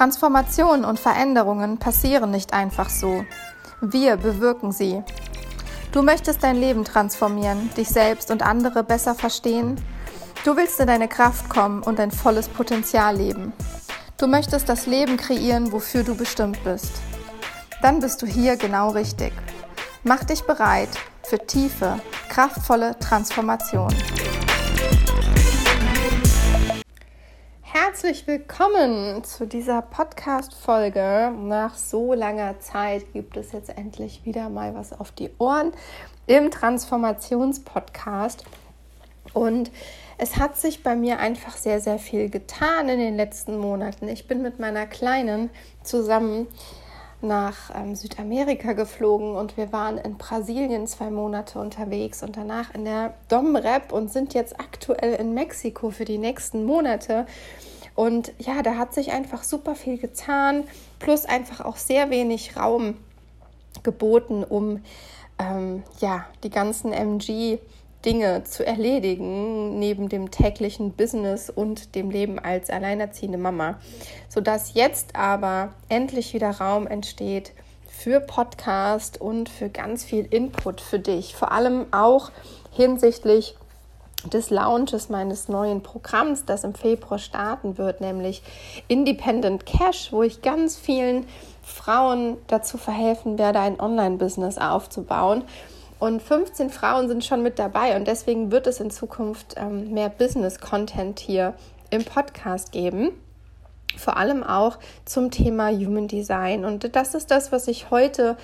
Transformationen und Veränderungen passieren nicht einfach so. Wir bewirken sie. Du möchtest dein Leben transformieren, dich selbst und andere besser verstehen. Du willst in deine Kraft kommen und dein volles Potenzial leben. Du möchtest das Leben kreieren, wofür du bestimmt bist. Dann bist du hier genau richtig. Mach dich bereit für tiefe, kraftvolle Transformation. Herzlich willkommen zu dieser Podcast-Folge. Nach so langer Zeit gibt es jetzt endlich wieder mal was auf die Ohren im Transformationspodcast. Und es hat sich bei mir einfach sehr, sehr viel getan in den letzten Monaten. Ich bin mit meiner Kleinen zusammen nach ähm, Südamerika geflogen und wir waren in Brasilien zwei Monate unterwegs und danach in der Domrep und sind jetzt aktuell in Mexiko für die nächsten Monate. Und ja, da hat sich einfach super viel getan, plus einfach auch sehr wenig Raum geboten, um ähm, ja, die ganzen MG Dinge zu erledigen neben dem täglichen Business und dem Leben als alleinerziehende Mama, sodass jetzt aber endlich wieder Raum entsteht für Podcast und für ganz viel Input für dich, vor allem auch hinsichtlich des Launches meines neuen Programms, das im Februar starten wird, nämlich Independent Cash, wo ich ganz vielen Frauen dazu verhelfen werde, ein Online-Business aufzubauen und 15 Frauen sind schon mit dabei und deswegen wird es in Zukunft ähm, mehr Business-Content hier im Podcast geben. Vor allem auch zum Thema Human Design. Und das ist das, was ich heute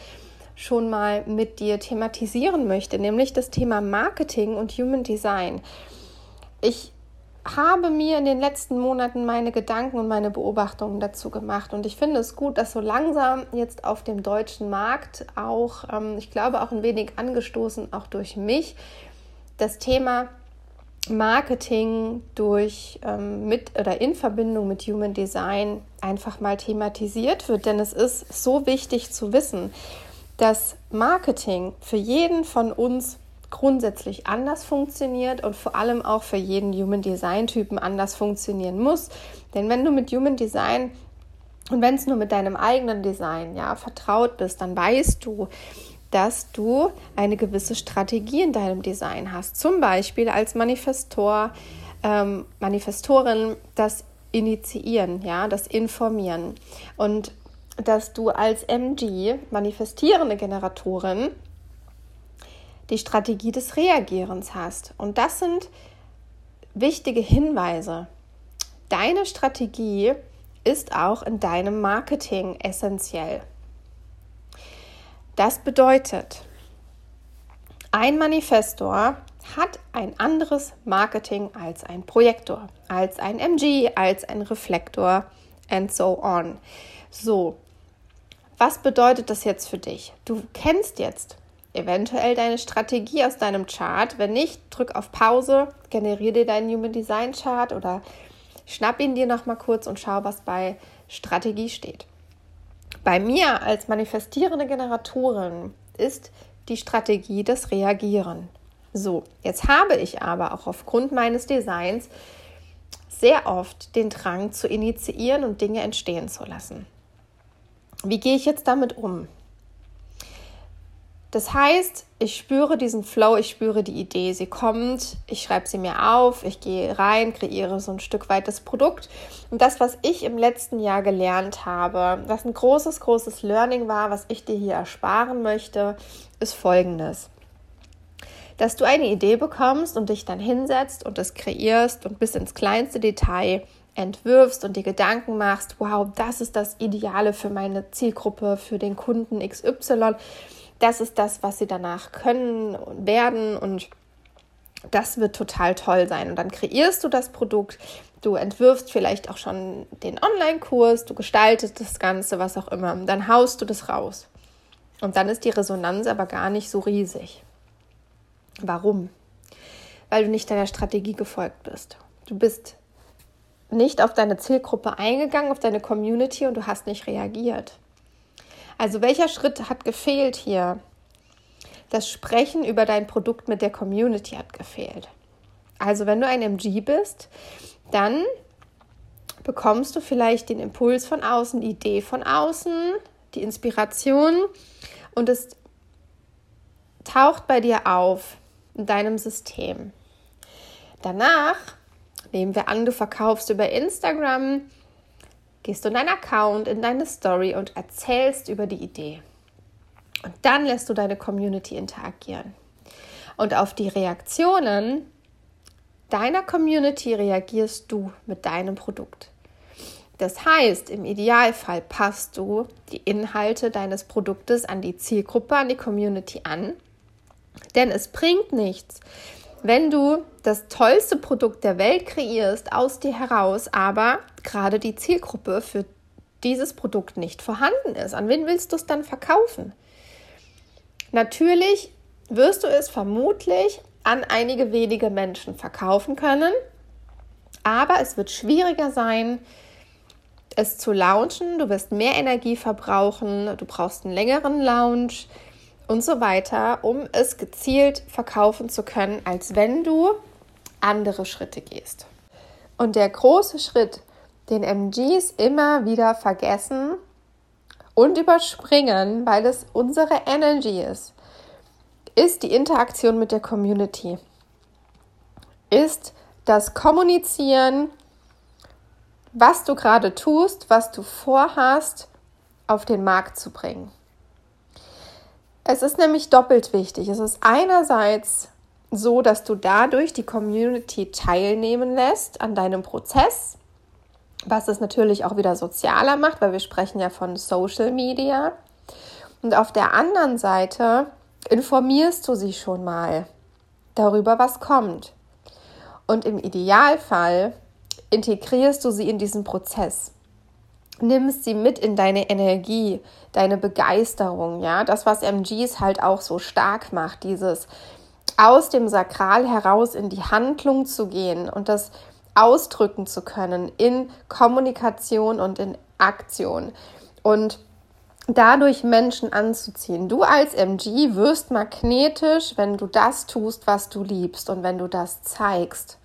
schon mal mit dir thematisieren möchte, nämlich das Thema Marketing und Human Design. Ich habe mir in den letzten Monaten meine Gedanken und meine Beobachtungen dazu gemacht. Und ich finde es gut, dass so langsam jetzt auf dem deutschen Markt auch, ähm, ich glaube auch ein wenig angestoßen, auch durch mich, das Thema Marketing durch ähm, mit oder in Verbindung mit Human Design einfach mal thematisiert wird. Denn es ist so wichtig zu wissen, dass Marketing für jeden von uns grundsätzlich anders funktioniert und vor allem auch für jeden Human Design Typen anders funktionieren muss. Denn wenn du mit Human Design und wenn es nur mit deinem eigenen Design ja vertraut bist, dann weißt du, dass du eine gewisse Strategie in deinem Design hast. Zum Beispiel als Manifestor, ähm, Manifestorin das Initiieren, ja, das Informieren. Und dass du als MG, manifestierende Generatorin, die Strategie des Reagierens hast. Und das sind wichtige Hinweise. Deine Strategie ist auch in deinem Marketing essentiell. Das bedeutet, ein Manifestor hat ein anderes Marketing als ein Projektor, als ein MG, als ein Reflektor and so on. So, was bedeutet das jetzt für dich? Du kennst jetzt eventuell deine Strategie aus deinem Chart. Wenn nicht, drück auf Pause, generiere dir deinen Human Design Chart oder schnapp ihn dir noch mal kurz und schau, was bei Strategie steht. Bei mir als manifestierende Generatorin ist die Strategie das Reagieren. So, jetzt habe ich aber auch aufgrund meines Designs sehr oft den Drang zu initiieren und Dinge entstehen zu lassen. Wie gehe ich jetzt damit um? Das heißt, ich spüre diesen Flow, ich spüre die Idee, sie kommt, ich schreibe sie mir auf, ich gehe rein, kreiere so ein Stück weit das Produkt. Und das, was ich im letzten Jahr gelernt habe, was ein großes, großes Learning war, was ich dir hier ersparen möchte, ist folgendes. Dass du eine Idee bekommst und dich dann hinsetzt und es kreierst und bis ins kleinste Detail entwirfst und dir Gedanken machst, wow, das ist das Ideale für meine Zielgruppe, für den Kunden XY das ist das, was sie danach können und werden und das wird total toll sein. Und dann kreierst du das Produkt, du entwirfst vielleicht auch schon den Online-Kurs, du gestaltest das Ganze, was auch immer. Dann haust du das raus. Und dann ist die Resonanz aber gar nicht so riesig. Warum? Weil du nicht deiner Strategie gefolgt bist. Du bist nicht auf deine Zielgruppe eingegangen, auf deine Community und du hast nicht reagiert. Also welcher Schritt hat gefehlt hier? Das Sprechen über dein Produkt mit der Community hat gefehlt. Also wenn du ein MG bist, dann bekommst du vielleicht den Impuls von außen, die Idee von außen, die Inspiration und es taucht bei dir auf in deinem System. Danach nehmen wir an, du verkaufst über Instagram, gehst du in deinen Account, in deine Story und erzählst über die Idee. Und dann lässt du deine Community interagieren. Und auf die Reaktionen deiner Community reagierst du mit deinem Produkt. Das heißt, im Idealfall passt du die Inhalte deines Produktes an die Zielgruppe, an die Community an. Denn es bringt nichts, wenn du das tollste Produkt der Welt kreierst aus dir heraus, aber gerade die Zielgruppe für dieses Produkt nicht vorhanden ist. An wen willst du es dann verkaufen? Natürlich wirst du es vermutlich an einige wenige Menschen verkaufen können, aber es wird schwieriger sein, es zu launchen. Du wirst mehr Energie verbrauchen, du brauchst einen längeren Launch und so weiter, um es gezielt verkaufen zu können, als wenn du andere Schritte gehst. Und der große Schritt, den MGs immer wieder vergessen und überspringen, weil es unsere Energy ist, ist die Interaktion mit der Community. Ist das Kommunizieren, was du gerade tust, was du vorhast, auf den Markt zu bringen. Es ist nämlich doppelt wichtig. Es ist einerseits so, dass du dadurch die Community teilnehmen lässt an deinem Prozess, was es natürlich auch wieder sozialer macht, weil wir sprechen ja von Social Media. Und auf der anderen Seite informierst du sie schon mal darüber, was kommt. Und im Idealfall integrierst du sie in diesen Prozess nimmst sie mit in deine Energie, deine Begeisterung, ja, das, was MGs halt auch so stark macht, dieses aus dem Sakral heraus in die Handlung zu gehen und das ausdrücken zu können in Kommunikation und in Aktion und dadurch Menschen anzuziehen. Du als MG wirst magnetisch, wenn du das tust, was du liebst und wenn du das zeigst.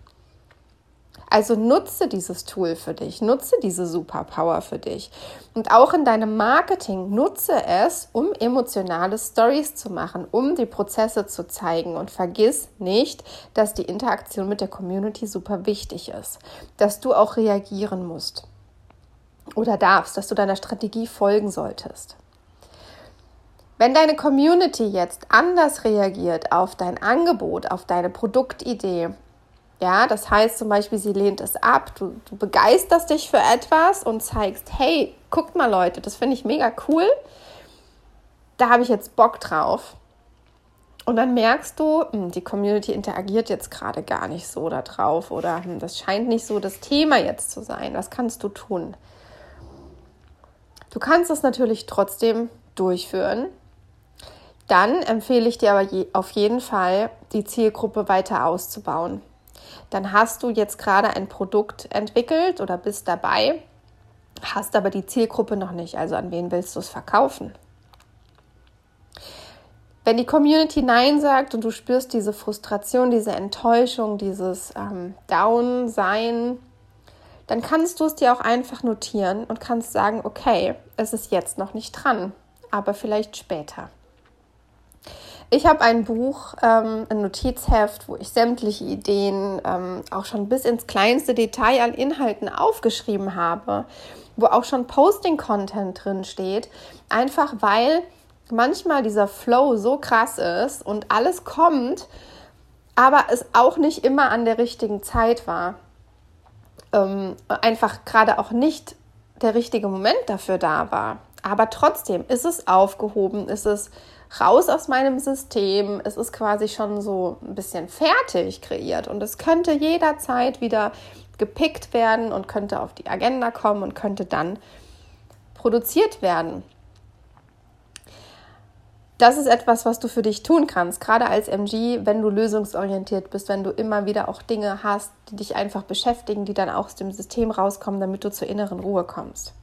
Also nutze dieses Tool für dich, nutze diese Superpower für dich. Und auch in deinem Marketing nutze es, um emotionale Stories zu machen, um die Prozesse zu zeigen. Und vergiss nicht, dass die Interaktion mit der Community super wichtig ist, dass du auch reagieren musst oder darfst, dass du deiner Strategie folgen solltest. Wenn deine Community jetzt anders reagiert auf dein Angebot, auf deine Produktidee, ja, das heißt zum Beispiel, sie lehnt es ab, du, du begeisterst dich für etwas und zeigst, hey, guckt mal Leute, das finde ich mega cool, da habe ich jetzt Bock drauf. Und dann merkst du, hm, die Community interagiert jetzt gerade gar nicht so da drauf oder hm, das scheint nicht so das Thema jetzt zu sein. Was kannst du tun? Du kannst es natürlich trotzdem durchführen. Dann empfehle ich dir aber je, auf jeden Fall, die Zielgruppe weiter auszubauen dann hast du jetzt gerade ein Produkt entwickelt oder bist dabei, hast aber die Zielgruppe noch nicht. Also an wen willst du es verkaufen? Wenn die Community Nein sagt und du spürst diese Frustration, diese Enttäuschung, dieses ähm, Down-Sein, dann kannst du es dir auch einfach notieren und kannst sagen, okay, es ist jetzt noch nicht dran, aber vielleicht später. Ich habe ein Buch, ähm, ein Notizheft, wo ich sämtliche Ideen ähm, auch schon bis ins kleinste Detail an Inhalten aufgeschrieben habe, wo auch schon Posting-Content drin steht, einfach weil manchmal dieser Flow so krass ist und alles kommt, aber es auch nicht immer an der richtigen Zeit war. Ähm, einfach gerade auch nicht der richtige Moment dafür da war. Aber trotzdem ist es aufgehoben, ist es raus aus meinem System. Es ist quasi schon so ein bisschen fertig kreiert und es könnte jederzeit wieder gepickt werden und könnte auf die Agenda kommen und könnte dann produziert werden. Das ist etwas, was du für dich tun kannst, gerade als MG, wenn du lösungsorientiert bist, wenn du immer wieder auch Dinge hast, die dich einfach beschäftigen, die dann auch aus dem System rauskommen, damit du zur inneren Ruhe kommst.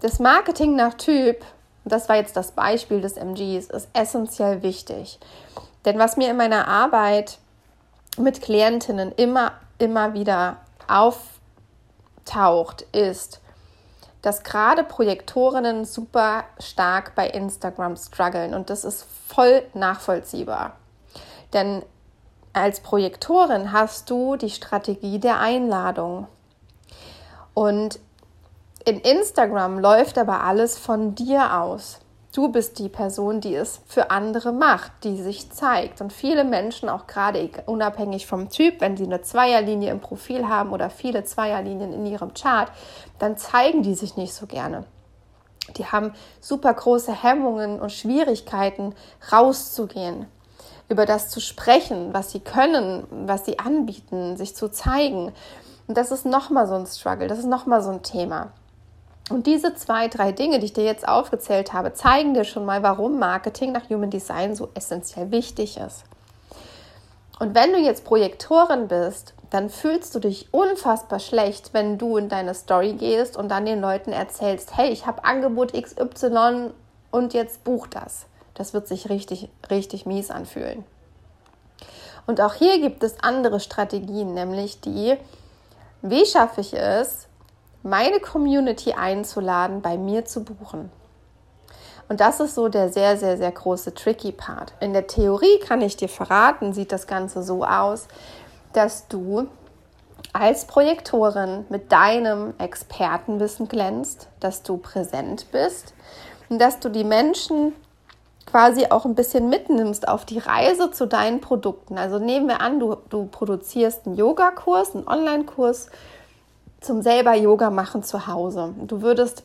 Das Marketing nach Typ das war jetzt das Beispiel des MGs, ist essentiell wichtig. Denn was mir in meiner Arbeit mit Klientinnen immer, immer wieder auftaucht, ist, dass gerade Projektorinnen super stark bei Instagram strugglen und das ist voll nachvollziehbar. Denn als Projektorin hast du die Strategie der Einladung. Und in Instagram läuft aber alles von dir aus. Du bist die Person, die es für andere macht, die sich zeigt. Und viele Menschen, auch gerade unabhängig vom Typ, wenn sie eine Zweierlinie im Profil haben oder viele Zweierlinien in ihrem Chart, dann zeigen die sich nicht so gerne. Die haben super große Hemmungen und Schwierigkeiten, rauszugehen, über das zu sprechen, was sie können, was sie anbieten, sich zu zeigen. Und das ist nochmal so ein Struggle, das ist nochmal so ein Thema. Und diese zwei, drei Dinge, die ich dir jetzt aufgezählt habe, zeigen dir schon mal, warum Marketing nach Human Design so essentiell wichtig ist. Und wenn du jetzt Projektorin bist, dann fühlst du dich unfassbar schlecht, wenn du in deine Story gehst und dann den Leuten erzählst, hey, ich habe Angebot XY und jetzt buch das. Das wird sich richtig, richtig mies anfühlen. Und auch hier gibt es andere Strategien, nämlich die, wie schaffe ich es, meine Community einzuladen, bei mir zu buchen. Und das ist so der sehr, sehr, sehr große tricky Part. In der Theorie kann ich dir verraten, sieht das Ganze so aus, dass du als Projektorin mit deinem Expertenwissen glänzt, dass du präsent bist und dass du die Menschen quasi auch ein bisschen mitnimmst auf die Reise zu deinen Produkten. Also nehmen wir an, du, du produzierst einen Yogakurs, einen Online-Kurs zum selber Yoga machen zu Hause. Du würdest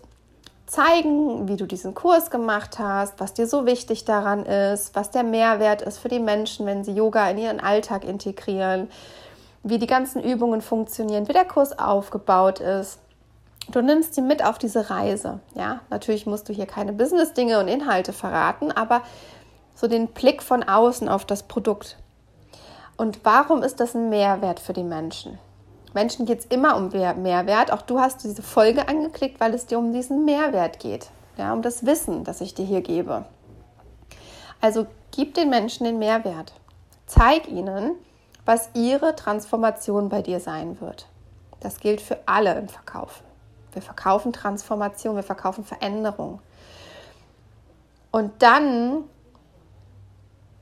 zeigen, wie du diesen Kurs gemacht hast, was dir so wichtig daran ist, was der Mehrwert ist für die Menschen, wenn sie Yoga in ihren Alltag integrieren, wie die ganzen Übungen funktionieren, wie der Kurs aufgebaut ist. Du nimmst sie mit auf diese Reise. Ja, natürlich musst du hier keine Business-Dinge und Inhalte verraten, aber so den Blick von außen auf das Produkt. Und warum ist das ein Mehrwert für die Menschen? Menschen geht es immer um Mehrwert. Auch du hast diese Folge angeklickt, weil es dir um diesen Mehrwert geht. Ja, um das Wissen, das ich dir hier gebe. Also gib den Menschen den Mehrwert. Zeig ihnen, was ihre Transformation bei dir sein wird. Das gilt für alle im Verkauf. Wir verkaufen Transformation, wir verkaufen Veränderung. Und dann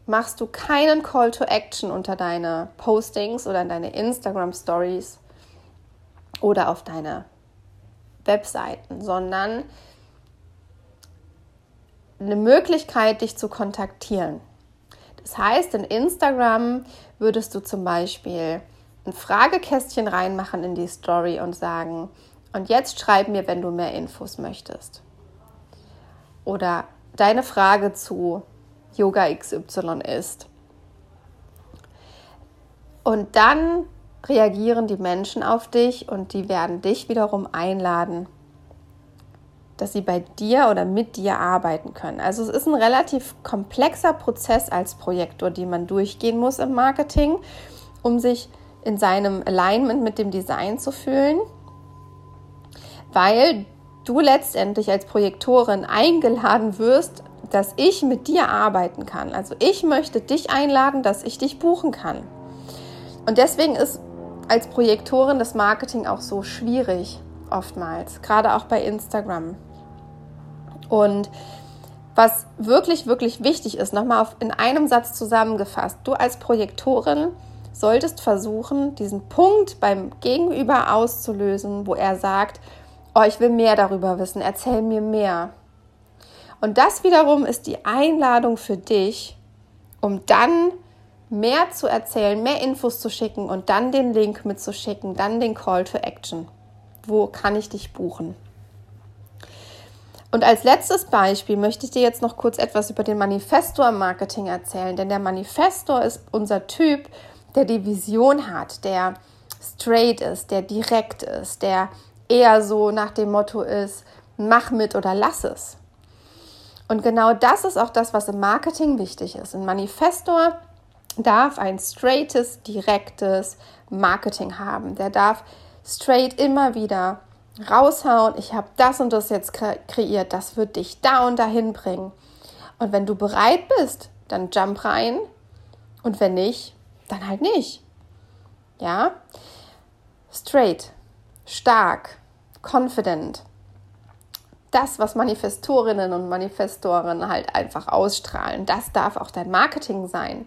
machst du keinen Call to Action unter deine Postings oder in deine Instagram Stories oder auf deine Webseiten, sondern eine Möglichkeit, dich zu kontaktieren. Das heißt, in Instagram würdest du zum Beispiel ein Fragekästchen reinmachen in die Story und sagen, und jetzt schreib mir, wenn du mehr Infos möchtest. Oder deine Frage zu Yoga XY ist. Und dann reagieren die Menschen auf dich und die werden dich wiederum einladen, dass sie bei dir oder mit dir arbeiten können. Also es ist ein relativ komplexer Prozess als Projektor, den man durchgehen muss im Marketing, um sich in seinem Alignment mit dem Design zu fühlen, weil du letztendlich als Projektorin eingeladen wirst, dass ich mit dir arbeiten kann. Also ich möchte dich einladen, dass ich dich buchen kann. Und deswegen ist als Projektorin das Marketing auch so schwierig oftmals, gerade auch bei Instagram. Und was wirklich, wirklich wichtig ist, nochmal in einem Satz zusammengefasst, du als Projektorin solltest versuchen, diesen Punkt beim Gegenüber auszulösen, wo er sagt, oh, ich will mehr darüber wissen, erzähl mir mehr. Und das wiederum ist die Einladung für dich, um dann mehr zu erzählen, mehr Infos zu schicken und dann den Link mitzuschicken, dann den Call to Action. Wo kann ich dich buchen? Und als letztes Beispiel möchte ich dir jetzt noch kurz etwas über den Manifestor im Marketing erzählen, denn der Manifestor ist unser Typ, der die Vision hat, der straight ist, der direkt ist, der eher so nach dem Motto ist, mach mit oder lass es. Und genau das ist auch das, was im Marketing wichtig ist. Ein Manifestor darf ein straightes, direktes Marketing haben. Der darf straight immer wieder raushauen, ich habe das und das jetzt kreiert, das wird dich da und dahin bringen. Und wenn du bereit bist, dann jump rein und wenn nicht, dann halt nicht. Ja? Straight, stark, confident. Das, was Manifestorinnen und Manifestoren halt einfach ausstrahlen, das darf auch dein Marketing sein.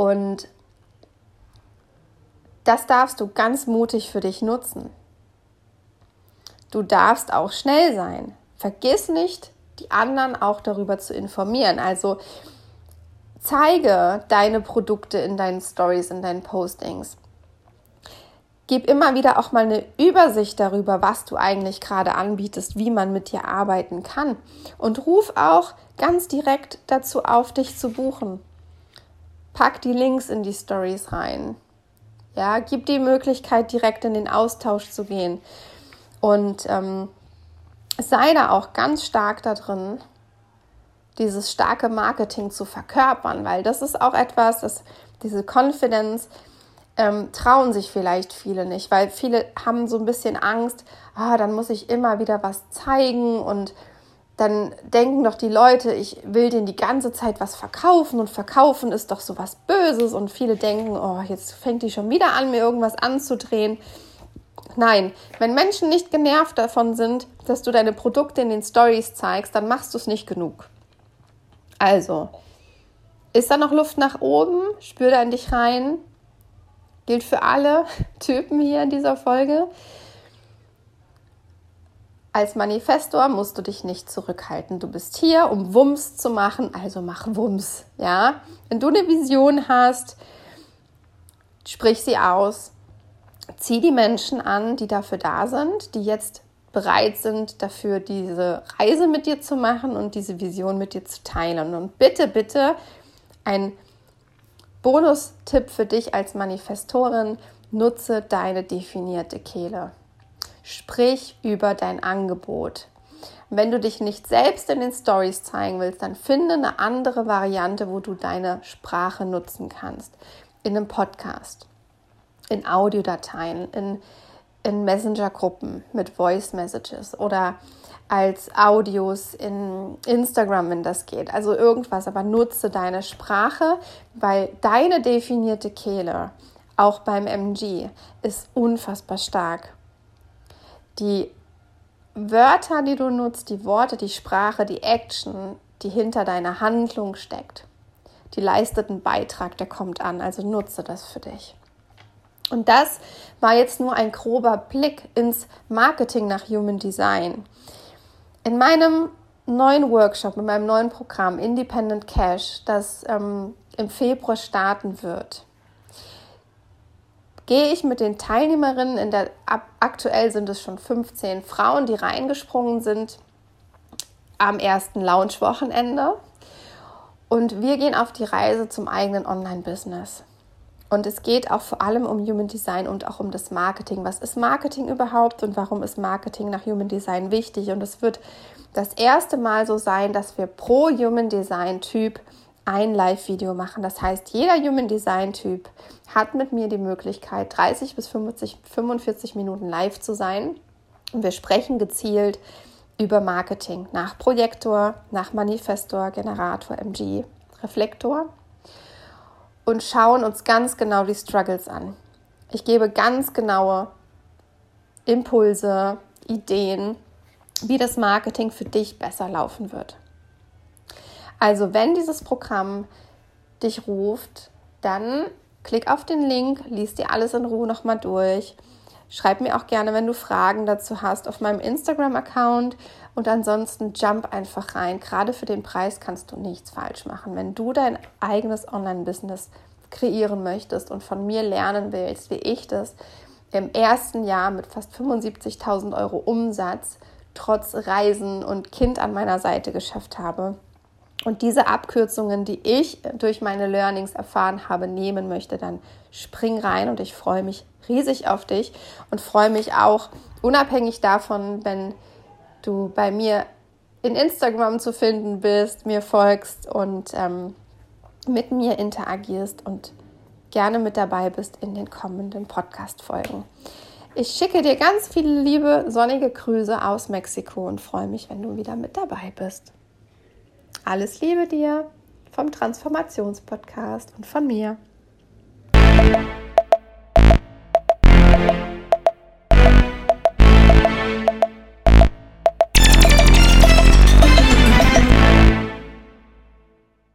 Und das darfst du ganz mutig für dich nutzen. Du darfst auch schnell sein. Vergiss nicht, die anderen auch darüber zu informieren. Also zeige deine Produkte in deinen Stories, in deinen Postings. Gib immer wieder auch mal eine Übersicht darüber, was du eigentlich gerade anbietest, wie man mit dir arbeiten kann. Und ruf auch ganz direkt dazu auf, dich zu buchen. Pack die Links in die Stories rein. Ja, gib die Möglichkeit, direkt in den Austausch zu gehen. Und ähm, sei da auch ganz stark da drin, dieses starke Marketing zu verkörpern, weil das ist auch etwas, das, diese Confidence ähm, trauen sich vielleicht viele nicht, weil viele haben so ein bisschen Angst, ah, dann muss ich immer wieder was zeigen und dann denken doch die Leute, ich will denen die ganze Zeit was verkaufen und verkaufen ist doch so was Böses und viele denken, oh, jetzt fängt die schon wieder an, mir irgendwas anzudrehen. Nein, wenn Menschen nicht genervt davon sind, dass du deine Produkte in den Stories zeigst, dann machst du es nicht genug. Also, ist da noch Luft nach oben? Spür da in dich rein. Gilt für alle Typen hier in dieser Folge. Als Manifestor musst du dich nicht zurückhalten. Du bist hier, um Wumms zu machen, also mach Wumms. Ja? Wenn du eine Vision hast, sprich sie aus, zieh die Menschen an, die dafür da sind, die jetzt bereit sind, dafür diese Reise mit dir zu machen und diese Vision mit dir zu teilen. Und bitte, bitte, ein Bonustipp für dich als Manifestorin, nutze deine definierte Kehle. Sprich über dein Angebot. Wenn du dich nicht selbst in den Stories zeigen willst, dann finde eine andere Variante, wo du deine Sprache nutzen kannst. In einem Podcast, in Audiodateien, in, in Messenger-Gruppen mit Voice Messages oder als Audios in Instagram, wenn das geht. Also irgendwas, aber nutze deine Sprache, weil deine definierte Kehle, auch beim MG, ist unfassbar stark. Die Wörter, die du nutzt, die Worte, die Sprache, die Action, die hinter deiner Handlung steckt, die leistet einen Beitrag, der kommt an. Also nutze das für dich. Und das war jetzt nur ein grober Blick ins Marketing nach Human Design. In meinem neuen Workshop, in meinem neuen Programm Independent Cash, das ähm, im Februar starten wird, gehe ich mit den Teilnehmerinnen in der ab, aktuell sind es schon 15 Frauen, die reingesprungen sind am ersten Launch-Wochenende. Und wir gehen auf die Reise zum eigenen Online-Business. Und es geht auch vor allem um Human Design und auch um das Marketing. Was ist Marketing überhaupt und warum ist Marketing nach Human Design wichtig? Und es wird das erste Mal so sein, dass wir pro Human Design Typ ein Live-Video machen. Das heißt, jeder Human Design Typ hat mit mir die Möglichkeit, 30 bis 50, 45 Minuten live zu sein. Und wir sprechen gezielt über Marketing nach Projektor, nach Manifestor, Generator, MG, Reflektor und schauen uns ganz genau die Struggles an. Ich gebe ganz genaue Impulse, Ideen, wie das Marketing für dich besser laufen wird. Also wenn dieses Programm dich ruft, dann klick auf den Link, liest dir alles in Ruhe nochmal durch. Schreib mir auch gerne, wenn du Fragen dazu hast, auf meinem Instagram-Account und ansonsten jump einfach rein. Gerade für den Preis kannst du nichts falsch machen. Wenn du dein eigenes Online-Business kreieren möchtest und von mir lernen willst, wie ich das im ersten Jahr mit fast 75.000 Euro Umsatz trotz Reisen und Kind an meiner Seite geschafft habe. Und diese Abkürzungen, die ich durch meine Learnings erfahren habe, nehmen möchte, dann spring rein und ich freue mich riesig auf dich und freue mich auch unabhängig davon, wenn du bei mir in Instagram zu finden bist, mir folgst und ähm, mit mir interagierst und gerne mit dabei bist in den kommenden Podcast-Folgen. Ich schicke dir ganz viele liebe sonnige Grüße aus Mexiko und freue mich, wenn du wieder mit dabei bist. Alles Liebe dir vom Transformationspodcast und von mir.